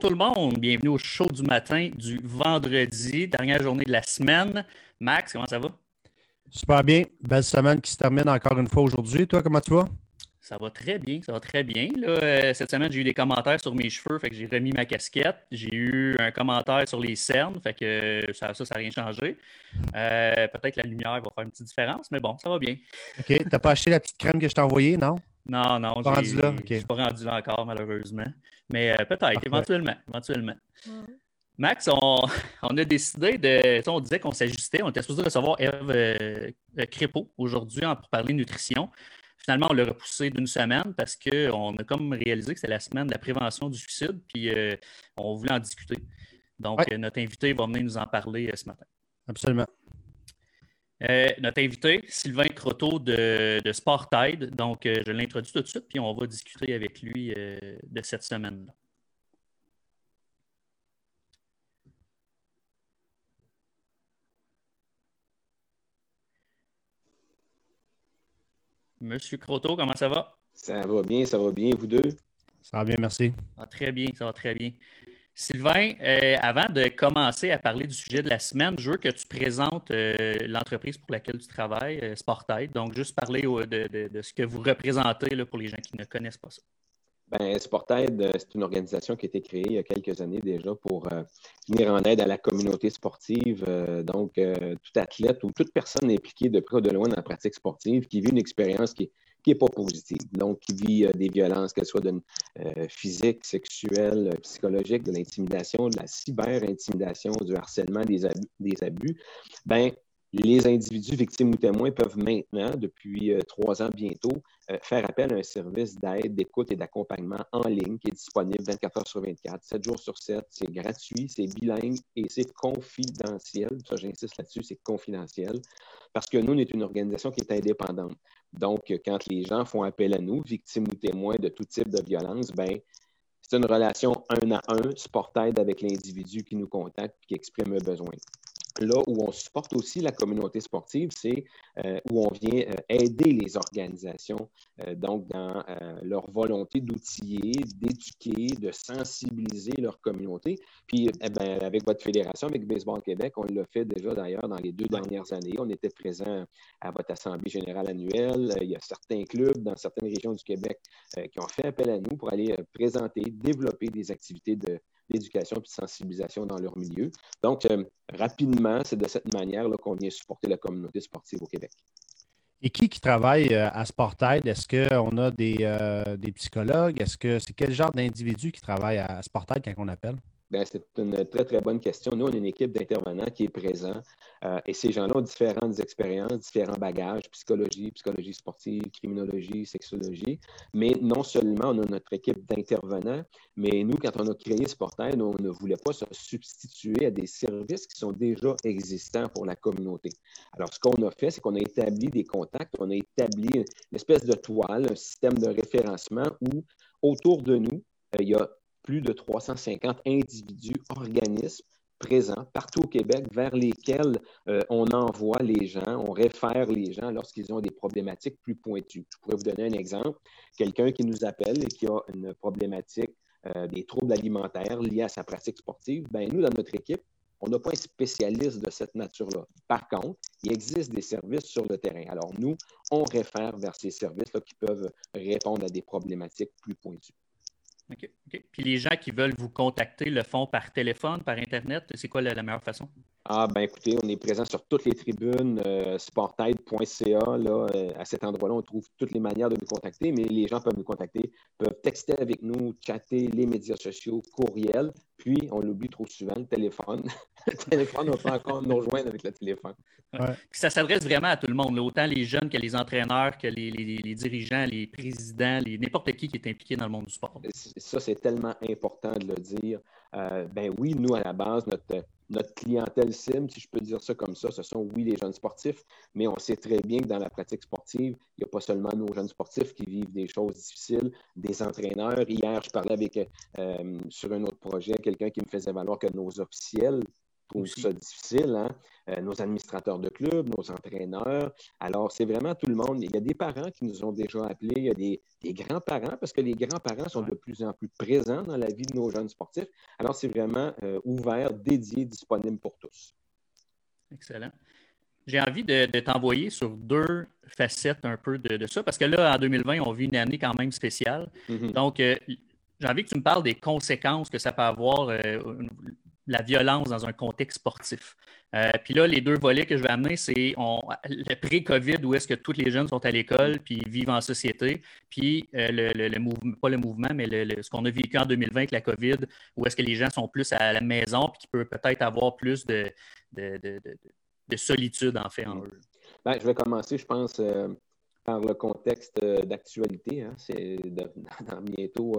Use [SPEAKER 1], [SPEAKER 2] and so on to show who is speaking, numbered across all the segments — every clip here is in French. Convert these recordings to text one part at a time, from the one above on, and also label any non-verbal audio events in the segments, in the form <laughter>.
[SPEAKER 1] bonjour tout le monde. Bienvenue au show du matin du vendredi, dernière journée de la semaine. Max, comment ça va?
[SPEAKER 2] Super bien. Belle semaine qui se termine encore une fois aujourd'hui. Toi, comment tu vas?
[SPEAKER 1] Ça va très bien, ça va très bien. Euh, cette semaine, j'ai eu des commentaires sur mes cheveux, fait que j'ai remis ma casquette. J'ai eu un commentaire sur les cernes, fait que ça, ça, n'a rien changé. Euh, peut-être que la lumière va faire une petite différence, mais bon, ça va bien.
[SPEAKER 2] OK. Tu n'as pas acheté la petite crème que je t'ai envoyée, non?
[SPEAKER 1] Non, non.
[SPEAKER 2] Pas rendu là?
[SPEAKER 1] Je ne suis pas rendu là encore, malheureusement. Mais euh, peut-être, éventuellement. éventuellement. Max, <laughs> on, a décidé de. On disait qu'on s'ajustait. On était supposé recevoir Eve Crépeau aujourd'hui pour parler nutrition. Finalement, on l'a repoussé d'une semaine parce qu'on a comme réalisé que c'est la semaine de la prévention du suicide, puis euh, on voulait en discuter. Donc, euh, notre invité va venir nous en parler euh, ce matin.
[SPEAKER 2] Absolument.
[SPEAKER 1] Notre invité, Sylvain Croteau de, de Sportide. Donc, je l'introduis tout de suite, puis on va discuter avec lui de cette semaine-là. Monsieur Croteau, comment ça va?
[SPEAKER 3] Ça va bien, ça va bien, vous deux?
[SPEAKER 2] Ça va bien, merci.
[SPEAKER 1] Ça va très bien, ça va très bien. Sylvain, euh, avant de commencer à parler du sujet de la semaine, je veux que tu présentes euh, l'entreprise pour laquelle tu travailles, euh, Sportide. Donc, juste parler de, ce que vous représentez pour les gens qui ne connaissent pas ça.
[SPEAKER 3] Ben, Sportaid, euh, c'est une organisation qui a été créée il y a quelques années déjà pour euh, venir en aide à la communauté sportive. Euh, donc, tout athlète ou toute personne impliquée de près ou de loin dans la pratique sportive qui vit une expérience qui n'est pas positive. Donc, qui vit des violences, qu'elles soient de, physiques, sexuelles, psychologiques, de l'intimidation, de la cyber-intimidation, du harcèlement, des abus, des abus ben, les individus victimes ou témoins peuvent maintenant, depuis euh, trois ans bientôt, euh, faire appel à un service d'aide, d'écoute et d'accompagnement en ligne qui est disponible 24 heures sur 24, 7 jours sur 7. C'est gratuit, c'est bilingue et c'est confidentiel. Ça, j'insiste là-dessus, c'est confidentiel parce que nous, on est une organisation qui est indépendante. Donc, quand les gens font appel à nous, victimes ou témoins de tout type de violence, ben, c'est une relation un à un, support aide avec l'individu qui nous contacte et qui exprime un besoin là où on supporte aussi la communauté sportive, c'est euh, où on vient euh, aider les organisations, euh, donc dans leur volonté d'outiller, d'éduquer, de sensibiliser leur communauté. Puis, eh ben, avec votre fédération, avec Baseball Québec, on l'a fait déjà d'ailleurs dans les deux dernières années. On était présent à votre Assemblée générale annuelle. Il y a certains clubs dans certaines régions du Québec qui ont fait appel à nous pour aller présenter, développer des activités de d'éducation et de sensibilisation dans leur milieu. Donc, euh, rapidement, c'est de cette manière qu'on vient supporter la communauté sportive au Québec.
[SPEAKER 2] Et qui travaille euh, à Sportaid? Est-ce qu'on a des, euh, des psychologues? Est-ce que c'est quel genre d'individu qui travaille à Sportaid quand on appelle?
[SPEAKER 3] Ben, c'est une très, très bonne question. Nous, on est une équipe d'intervenants qui est présente euh, et ces gens-là ont différentes expériences, différents bagages, psychologie, psychologie sportive, criminologie, sexologie. Mais non seulement on a notre équipe d'intervenants, mais nous, quand on a créé Sportaid, on ne voulait pas se substituer à des services qui sont déjà existants pour la communauté. Alors, ce qu'on a fait, c'est qu'on a établi des contacts, on a établi une espèce de toile, un système de référencement où autour de nous, euh, il y a plus de 350 individus, organismes présents partout au Québec vers lesquels euh, on envoie les gens, on réfère les gens lorsqu'ils ont des problématiques plus pointues. Je pourrais vous donner un exemple. Quelqu'un qui nous appelle et qui a une problématique euh, des troubles alimentaires liés à sa pratique sportive, ben nous, dans notre équipe, on n'a pas un spécialiste de cette nature-là. Par contre, il existe des services sur le terrain. Alors, nous, on réfère vers ces services-là qui peuvent répondre à des problématiques plus pointues.
[SPEAKER 1] OK. Puis les gens qui veulent vous contacter le font par téléphone, par Internet. C'est quoi la, meilleure façon?
[SPEAKER 3] Ah, ben écoutez, on est présent sur toutes les tribunes, euh, Là, euh, à cet endroit-là, on trouve toutes les manières de nous contacter, mais les gens peuvent nous contacter, peuvent texter avec nous, chatter, les médias sociaux, courriel. Puis, on l'oublie trop souvent, le téléphone. <laughs> le téléphone, on peut encore nous rejoindre avec le téléphone.
[SPEAKER 1] Ça s'adresse vraiment à tout le monde, autant les jeunes que les entraîneurs, que les, dirigeants, les présidents, les, n'importe qui qui est impliqué dans le monde du sport.
[SPEAKER 3] Ça, c'est tellement important de le dire. Euh, ben oui, nous, à la base, notre, notre clientèle cible, si je peux dire ça comme ça, ce sont, oui, les jeunes sportifs, mais on sait très bien que dans la pratique sportive, il n'y a pas seulement nos jeunes sportifs qui vivent des choses difficiles, des entraîneurs. Hier, je parlais avec, euh, sur un autre projet, quelqu'un qui me faisait valoir que nos officiels trouvent ça difficile. Hein? Euh, nos administrateurs de clubs, nos entraîneurs. Alors, c'est vraiment tout le monde. Il y a des parents qui nous ont déjà appelés, il y a des, grands-parents, parce que les grands-parents sont de plus en plus présents dans la vie de nos jeunes sportifs. Alors, c'est vraiment euh, ouvert, dédié, disponible pour tous.
[SPEAKER 1] Excellent. J'ai envie de, t'envoyer sur deux facettes un peu de, ça, parce que là, en 2020, on vit une année quand même spéciale. Mm-hmm. Donc, euh, j'ai envie que tu me parles des conséquences que ça peut avoir la violence dans un contexte sportif. Euh, puis là, les deux volets que je vais amener, c'est le pré-COVID, où est-ce que tous les jeunes sont à l'école puis vivent en société, puis euh, le, mouvement, pas le mouvement, mais ce qu'on a vécu en 2020 avec la COVID, où est-ce que les gens sont plus à la maison puis qui peut peut-être avoir plus de, de, solitude, en fait, en.
[SPEAKER 3] Ben, je vais commencer, je pense, euh, par le contexte d'actualité. Hein. C'est <laughs> dans, bientôt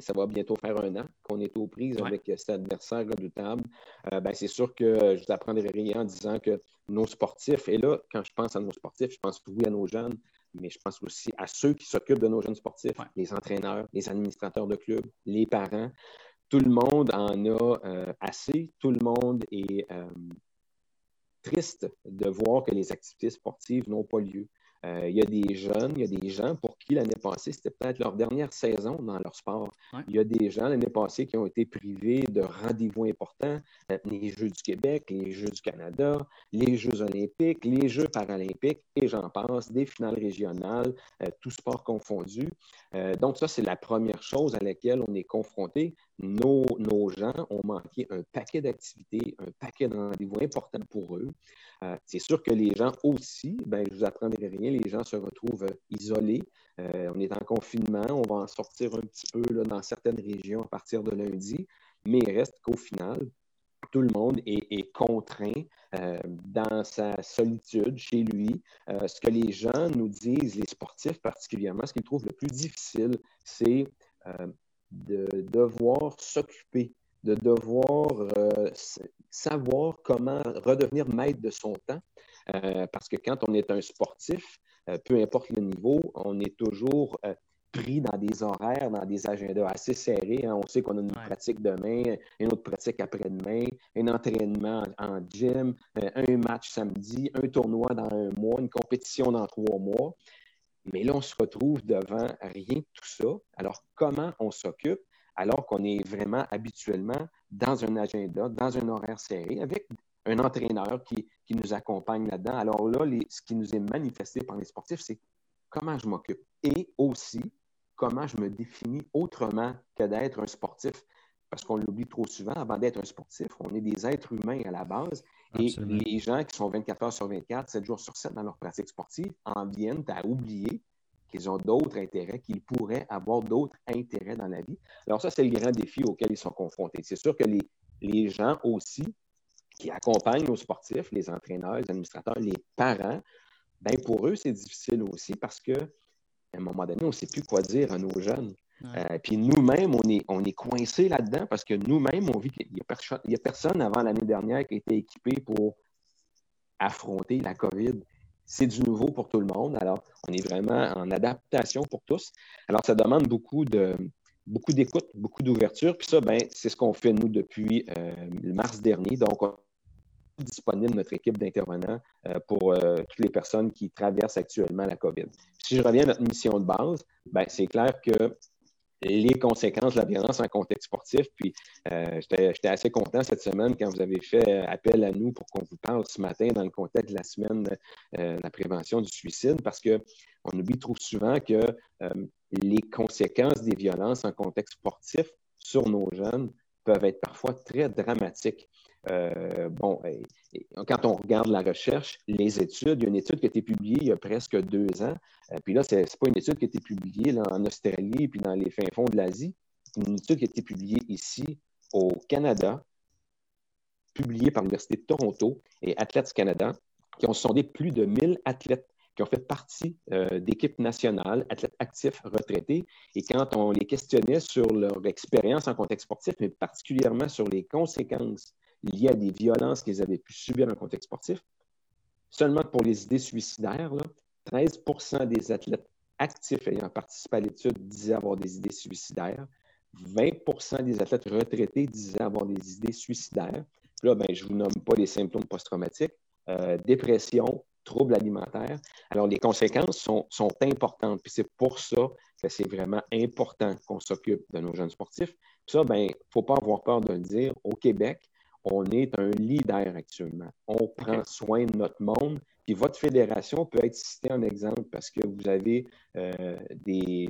[SPEAKER 3] ça va bientôt faire un an qu'on est aux prises avec cet adversaire redoutable. Euh, ben, c'est sûr que je vous apprendrai rien en disant que nos sportifs, et là, quand je pense à nos sportifs, je pense oui à nos jeunes, mais je pense aussi à ceux qui s'occupent de nos jeunes sportifs, les entraîneurs, les administrateurs de clubs, les parents. Tout le monde en a euh, assez. Tout le monde est triste de voir que les activités sportives n'ont pas lieu. Euh, il y a des jeunes, il y a des gens pour qui l'année passée, c'était peut-être leur dernière saison dans leur sport. Il y a des gens l'année passée qui ont été privés de rendez-vous importants, euh, les Jeux du Québec, les Jeux du Canada, les Jeux olympiques, les Jeux paralympiques, et j'en passe, des finales régionales, euh, tout sport confondu. donc ça, c'est la première chose à laquelle on est confronté. Nos, gens ont manqué un paquet d'activités, un paquet de rendez-vous importants pour eux. Euh, c'est sûr que les gens aussi, ben, je vous apprendrai rien, les gens se retrouvent euh, isolés. Euh, on est en confinement, on va en sortir un petit peu dans certaines régions à partir de lundi, mais il reste qu'au final, tout le monde est, contraint dans sa solitude chez lui. ce que les gens nous disent, les sportifs particulièrement, ce qu'ils trouvent le plus difficile, c'est de devoir s'occuper de devoir euh, savoir comment redevenir maître de son temps. Euh, parce que quand on est un sportif, euh, peu importe le niveau, on est toujours pris dans des horaires, dans des agendas assez serrés. Hein. On sait qu'on a une pratique demain, une autre pratique après-demain, un entraînement en gym, un match samedi, un tournoi dans un mois, une compétition dans trois mois. Mais là, on se retrouve devant rien de tout ça. Alors, comment on s'occupe? alors qu'on est vraiment habituellement dans un agenda, dans un horaire serré, avec un entraîneur qui, nous accompagne là-dedans? Alors là, ce qui nous est manifesté par les sportifs, c'est comment je m'occupe et aussi comment je me définis autrement que d'être un sportif. Parce qu'on l'oublie trop souvent, avant d'être un sportif, on est des êtres humains à la base. Et les gens qui sont 24 heures sur 24, 7 jours sur 7 dans leur pratique sportive en viennent à oublier qu'ils ont d'autres intérêts, qu'ils pourraient avoir d'autres intérêts dans la vie. Alors ça, c'est le grand défi auquel ils sont confrontés. C'est sûr que les, les gens aussi qui accompagnent nos sportifs, les entraîneurs, les administrateurs, les parents, ben pour eux, c'est difficile aussi parce qu'à un moment donné, on ne sait plus quoi dire à nos jeunes. Euh, puis nous-mêmes, on est, on est coincés là-dedans parce que nous-mêmes, on vit qu'il n'y a, a, personne avant l'année dernière qui été équipé pour affronter la COVID c'est du nouveau pour tout le monde. Alors, on est vraiment en adaptation pour tous. Alors, ça demande beaucoup de beaucoup d'écoute, beaucoup d'ouverture. Puis ça, ben, c'est ce qu'on fait, nous, depuis euh, le mars dernier. Donc, on est disponible notre équipe d'intervenants euh, pour toutes les personnes qui traversent actuellement la COVID. Si je reviens à notre mission de base, ben, c'est clair que les conséquences de la violence en contexte sportif. Puis euh, j'étais assez content cette semaine quand vous avez fait appel à nous pour qu'on vous parle ce matin dans le contexte de la semaine euh, de la prévention du suicide, parce qu'on oublie trop souvent que euh, les conséquences des violences en contexte sportif sur nos jeunes peuvent être parfois très dramatiques. Euh, bon, quand on regarde la recherche, les études, il y a une étude qui a été publiée il y a presque deux ans. Euh, puis là, ce n'est pas une étude qui a été publiée en Australie puis dans les fins fonds de l'Asie. C'est une étude qui a été publiée ici au Canada, publiée par l'Université de Toronto et Athlètes Canada, qui ont sondé plus de 1000 athlètes qui ont fait partie euh, d'équipes nationales, athlètes actifs retraités. Et quand on les questionnait sur leur expérience en contexte sportif, mais particulièrement sur les conséquences liées à des violences qu'ils avaient pu subir en contexte sportif, seulement pour les idées suicidaires, 13% des athlètes actifs ayant participé à l'étude disaient avoir des idées suicidaires. 20% des athlètes retraités disaient avoir des idées suicidaires. là, ben, je ne vous nomme pas les symptômes post-traumatiques, euh, dépression, troubles alimentaires. Alors, les conséquences sont, importantes. Puis c'est pour ça que c'est vraiment important qu'on s'occupe de nos jeunes sportifs. Puis ça, il ben, ne faut pas avoir peur de le dire. Au Québec, on est un leader actuellement. On prend soin de notre monde. Puis votre fédération peut être citée en exemple parce que vous avez euh, des,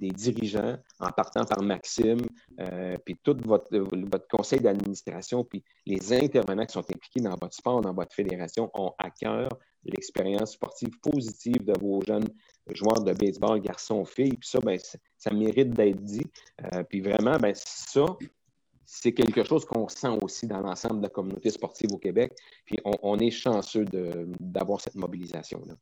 [SPEAKER 3] dirigeants, en partant par Maxime, euh, puis tout votre, votre conseil d'administration, puis les intervenants qui sont impliqués dans votre sport, dans votre fédération, ont à cœur l'expérience sportive positive de vos jeunes joueurs de baseball, garçons, filles. Puis ça, ben, ça mérite d'être dit. Euh, puis vraiment, ben, ça, c'est quelque chose qu'on sent aussi dans l'ensemble de la communauté sportive au Québec. Puis on, est chanceux d'avoir cette mobilisation-là.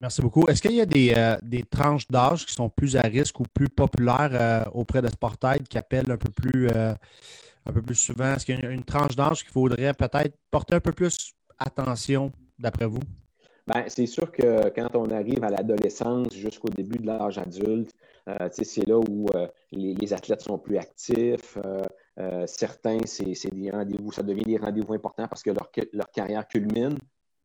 [SPEAKER 2] Merci beaucoup. Est-ce qu'il y a des, euh, tranches d'âge qui sont plus à risque ou plus populaires euh, auprès de Sportaid qui appellent un peu plus, euh, un peu plus souvent? Est-ce qu'il y a une, tranche d'âge qu'il faudrait peut-être porter un peu plus attention, d'après vous?
[SPEAKER 3] Bien, c'est sûr que quand on arrive à l'adolescence jusqu'au début de l'âge adulte, c'est là où les, les, athlètes sont plus actifs. Euh, certains, c'est des rendez-vous, ça devient des rendez-vous importants parce que leur, carrière culmine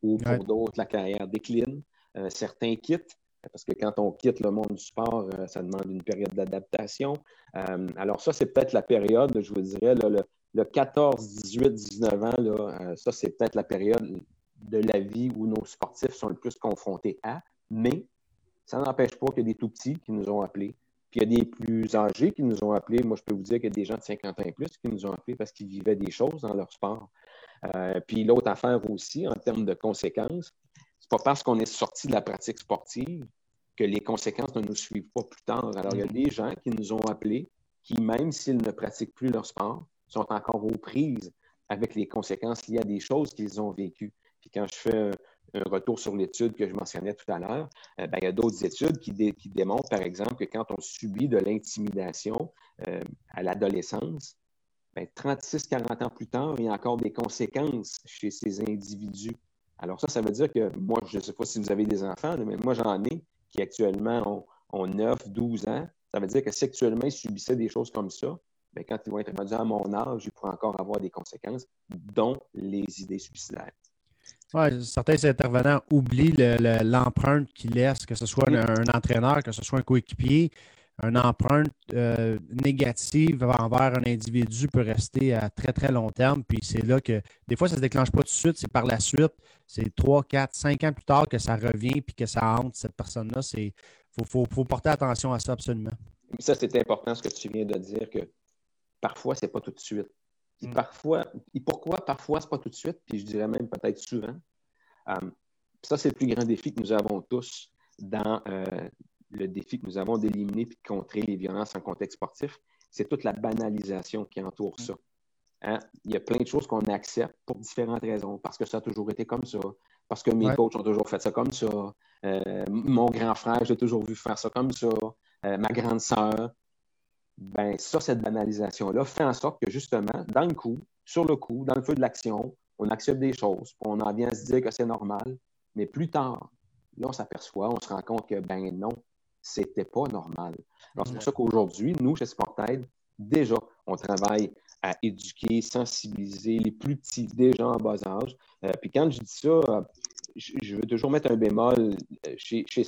[SPEAKER 3] ou pour d'autres, la carrière décline. Euh, certains quittent parce que quand on quitte le monde du sport, euh, ça demande une période d'adaptation. alors ça, c'est peut-être la période, je vous dirais, le, 14, 18, 19 ans, là, ça, c'est peut-être la période de la vie où nos sportifs sont le plus confrontés à, mais ça n'empêche pas qu'il y a des tout petits qui nous ont appelés, puis il y a des plus âgés qui nous ont appelés. Moi, je peux vous dire qu'il y a des gens de 50 ans et plus qui nous ont appelés parce qu'ils vivaient des choses dans leur sport. Euh, puis l'autre affaire aussi, en termes de conséquences, c'est pas parce qu'on est sorti de la pratique sportive que les conséquences ne nous suivent pas plus tard. Alors, il y a des gens qui nous ont appelés qui, même s'ils ne pratiquent plus leur sport, sont encore aux prises avec les conséquences liées à des choses qu'ils ont vécues. Puis quand je fais un retour sur l'étude que je mentionnais tout à l'heure, euh, ben, il y a d'autres études qui, démontrent, par exemple, que quand on subit de l'intimidation euh, à l'adolescence, 36-40 ben, ans plus tard, il y a encore des conséquences chez ces individus. Alors ça, ça veut dire que moi, je ne sais pas si vous avez des enfants, mais moi, j'en ai qui actuellement ont, 9, 12 ans. Ça veut dire que sexuellement, ils subissaient des choses comme ça. Bien, quand ils vont être rendus à mon âge, ils pourraient encore avoir des conséquences, dont les idées suicidaires.
[SPEAKER 2] Ouais, certains intervenants oublient l'empreinte qu'ils laissent, que ce soit un, entraîneur, que ce soit un coéquipier. Une empreinte euh, négative envers un individu peut rester à très, très long terme. Puis c'est là que des fois, ça ne se déclenche pas tout de suite, c'est par la suite. C'est 3, 4, 5 ans plus tard que ça revient puis que ça hante cette personne-là. Il faut, porter attention à ça absolument.
[SPEAKER 3] Ça, c'est important ce que tu viens de dire, que parfois, ce n'est pas tout de suite. Mm. parfois, et pourquoi parfois c'est pas tout de suite, puis je dirais même peut-être souvent. Euh, ça, c'est le plus grand défi que nous avons tous dans euh, le défi que nous avons d'éliminer et de contrer les violences en contexte sportif. C'est toute la banalisation qui entoure ça. Hein? Il y a plein de choses qu'on accepte pour différentes raisons, parce que ça a toujours été comme ça, parce que mes coachs ont toujours fait ça comme ça, euh, mon grand frère, j'ai toujours vu faire ça comme ça, ma grande sœur, ben ça, cette banalisation-là fait en sorte que justement, dans le coup, sur le coup, dans le feu de l'action, on accepte des choses, on en vient à se dire que c'est normal, mais plus tard, là, on s'aperçoit, on se rend compte que, ben non, c'était pas normal. Alors, c'est pour ça qu'aujourd'hui, nous, chez Sportaid, déjà, on travaille à éduquer, sensibiliser les plus petits, déjà en bas âge. Euh, puis quand je dis ça, je, veux toujours mettre un bémol. Euh, chez, chez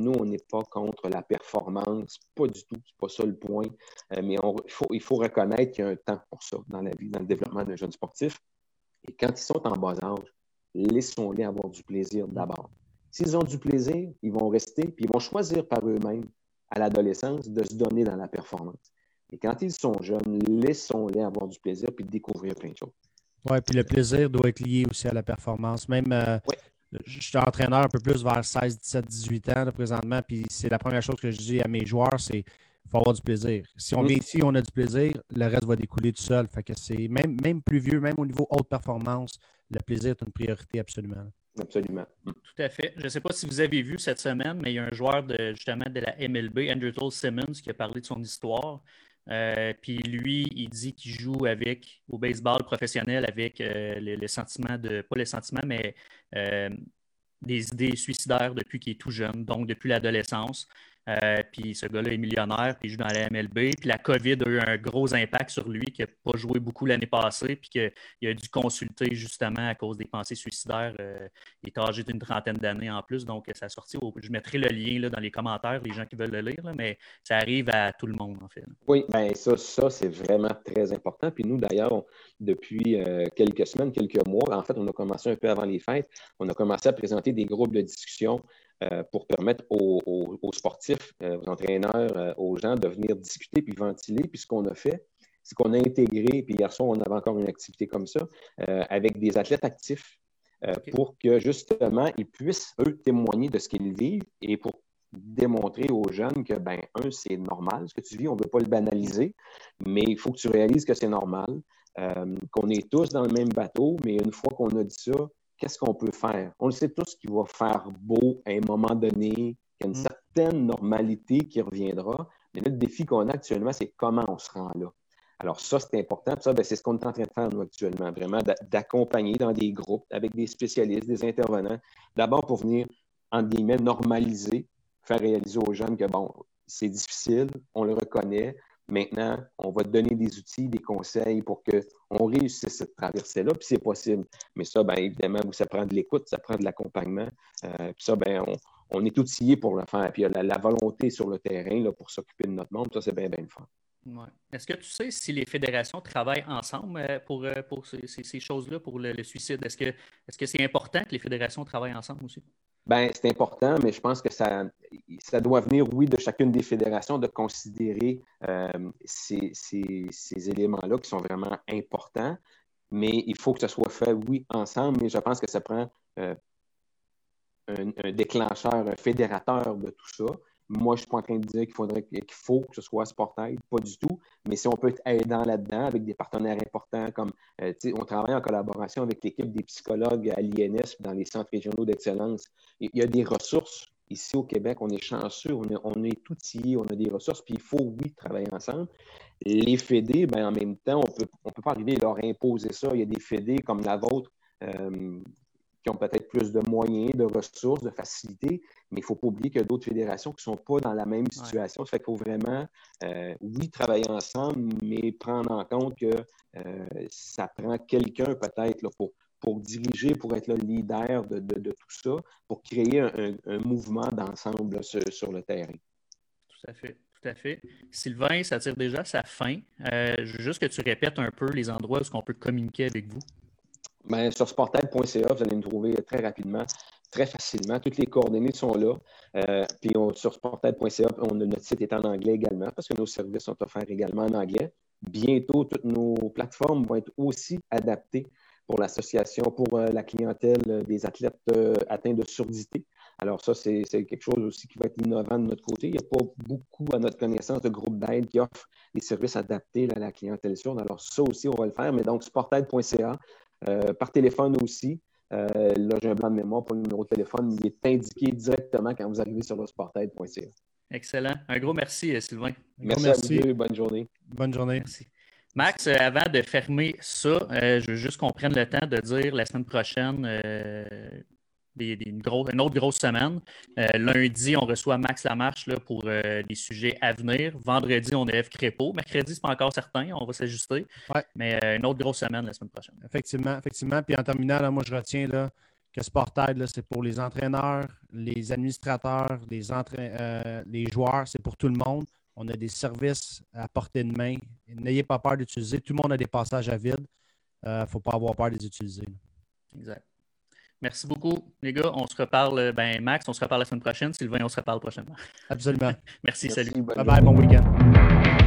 [SPEAKER 3] nous, on n'est pas contre la performance, pas du tout, c'est pas ça le point. Euh, mais il, faut, reconnaître qu'il y a un temps pour ça dans la vie, dans le développement d'un jeune sportif. Et quand ils sont en bas âge, laissons-les avoir du plaisir d'abord. S'ils ont du plaisir, ils vont rester, puis ils vont choisir par eux-mêmes à l'adolescence de se donner dans la performance. Et quand ils sont jeunes, laissons-les avoir du plaisir puis découvrir plein de choses.
[SPEAKER 2] Oui, puis le plaisir doit être lié aussi à la performance. Même euh, je suis entraîneur un peu plus vers 16, 17, 18 ans présentement, puis c'est la première chose que je dis à mes joueurs, c'est qu'il faut avoir du plaisir. Si on mm. vient ici, on a du plaisir, le reste va découler tout seul. Fait que c'est même, même plus vieux, même au niveau haute performance, le plaisir est une priorité absolument.
[SPEAKER 3] Absolument.
[SPEAKER 1] Tout à fait. Je ne sais pas si vous avez vu cette semaine, mais il y a un joueur de, justement de la MLB, Andrew Toll Simmons, qui a parlé de son histoire. Euh, puis lui, il dit qu'il joue avec au baseball professionnel avec euh, les, sentiments de, pas les sentiments, mais euh, des idées suicidaires depuis qu'il est tout jeune, donc depuis l'adolescence. Euh, puis ce gars-là est millionnaire, puis il joue dans la MLB. Puis la COVID a eu un gros impact sur lui, qui n'a pas joué beaucoup l'année passée, puis qu'il a dû consulter justement à cause des pensées suicidaires. Euh, il est âgé d'une trentaine d'années en plus, donc ça a sorti. Je mettrai le lien là, dans les commentaires, les gens qui veulent le lire, mais ça arrive à tout le monde, en fait.
[SPEAKER 3] Oui, bien ça, ça c'est vraiment très important. Puis nous, d'ailleurs, depuis euh, quelques semaines, quelques mois, en fait, on a commencé un peu avant les fêtes, on a commencé à présenter des groupes de discussion pour permettre aux, sportifs, euh, aux entraîneurs, aux gens de venir discuter puis ventiler. Puis ce qu'on a fait, c'est qu'on a intégré, puis hier soir, on avait encore une activité comme ça, avec des athlètes actifs pour que justement, ils puissent, eux, témoigner de ce qu'ils vivent et pour démontrer aux jeunes que, ben, un, c'est normal ce que tu vis, on ne veut pas le banaliser, mais il faut que tu réalises que c'est normal, euh, qu'on est tous dans le même bateau, mais une fois qu'on a dit ça, qu'est-ce qu'on peut faire? On le sait tous qu'il va faire beau à un moment donné, qu'il y a une mm. certaine normalité qui reviendra, mais le défi qu'on a actuellement, c'est comment on se rend là. Alors, ça, c'est important. Ça, ben, c'est ce qu'on est en train de faire, nous, actuellement, vraiment, d'accompagner dans des groupes avec des spécialistes, des intervenants, d'abord pour venir, en guillemets, normaliser faire réaliser aux jeunes que, bon, c'est difficile, on le reconnaît. Maintenant, on va te donner des outils, des conseils pour qu'on réussisse cette traversée-là, puis c'est possible. Mais ça, bien évidemment, ça prend de l'écoute, ça prend de l'accompagnement. Euh, puis ça, bien, on, est outillé pour le faire. Puis il y a la, volonté sur le terrain là, pour s'occuper de notre monde. Ça, c'est bien, bien fort.
[SPEAKER 1] Ouais. Est-ce que tu sais si les fédérations travaillent ensemble euh, pour, euh, pour ces, choses-là, pour le, suicide? Est-ce que -ce c'est important que les fédérations travaillent ensemble aussi?
[SPEAKER 3] Bien, c'est important, mais je pense que ça, ça doit venir, oui, de chacune des fédérations de considérer euh, ces, ces, éléments-là qui sont vraiment importants. Mais il faut que ça soit fait, oui, ensemble, mais je pense que ça prend un, un, déclencheur, un fédérateur de tout ça. Moi, je ne suis pas en train de dire qu'il faudrait qu'il faut que ce soit Sportaid, pas du tout. Mais si on peut être aidant là-dedans avec des partenaires importants comme euh, on travaille en collaboration avec l'équipe des psychologues à l'INS dans les centres régionaux d'excellence. Il y a des ressources. Ici au Québec, on est chanceux, on est, on est outillés, on a des ressources, puis il faut, oui, travailler ensemble. Les fédés, ben, en même temps, on peut, ne on peut pas arriver à leur imposer ça. Il y a des fédés comme la vôtre euh, qui ont peut-être plus de moyens, de ressources, de facilités, mais il ne faut pas oublier qu'il y a d'autres fédérations qui ne sont pas dans la même situation. Ça fait qu'il faut vraiment, euh, oui, travailler ensemble, mais prendre en compte que euh, ça prend quelqu'un peut-être pour, pour diriger, pour être le leader de, tout ça, pour créer un, mouvement d'ensemble sur, le terrain.
[SPEAKER 1] Tout à fait. Tout à fait. Sylvain, ça tire déjà sa fin. Euh, je veux juste que tu répètes un peu les endroits où on peut communiquer avec vous.
[SPEAKER 3] Bien, sur sportail.ca, vous allez nous trouver très rapidement, très facilement. Toutes les coordonnées sont là. Euh, puis sur sportail.ca, notre site est en anglais également parce que nos services sont offerts également en anglais. Bientôt, toutes nos plateformes vont être aussi adaptées pour l'association, pour euh, la clientèle des athlètes euh, atteints de surdité. Alors ça, c'est quelque chose aussi qui va être innovant de notre côté. Il n'y a pas beaucoup, à notre connaissance, de groupes d'aide qui offrent des services adaptés à la clientèle surde. Alors ça aussi, on va le faire. Mais donc, sportaid.ca, euh, par téléphone aussi. Euh, là, j'ai un blanc de mémoire pour le numéro de téléphone. Il est indiqué directement quand vous arrivez sur le sportaid.ca.
[SPEAKER 1] Excellent. Un gros merci, euh, Sylvain.
[SPEAKER 3] merci, merci. À vous. Bonne journée.
[SPEAKER 2] Bonne journée.
[SPEAKER 1] Merci. Max, avant de fermer ça, je veux juste qu'on prenne le temps de dire la semaine prochaine une, autre grosse semaine. Euh, lundi, on reçoit Max Lamarche là, pour euh, des sujets à venir. Vendredi, on élève Crépeau. Mercredi, ce n'est pas encore certain. On va s'ajuster. Mais euh, une autre grosse semaine la semaine prochaine.
[SPEAKER 2] Effectivement, effectivement. Puis en terminant, moi, je retiens là, que Sportaid, c'est pour les entraîneurs, les administrateurs, les, les joueurs, c'est pour tout le monde. On a des services à portée de main. N'ayez pas peur d'utiliser. Tout le monde a des passages à vide. Il ne faut pas avoir peur de les utiliser.
[SPEAKER 1] Exact. Merci beaucoup, les gars. On se reparle, ben Max, on se reparle la semaine prochaine. Sylvain, on se reparle prochainement.
[SPEAKER 2] Absolument. <laughs>
[SPEAKER 1] Merci, salut.
[SPEAKER 2] Bye bye, bon week-end.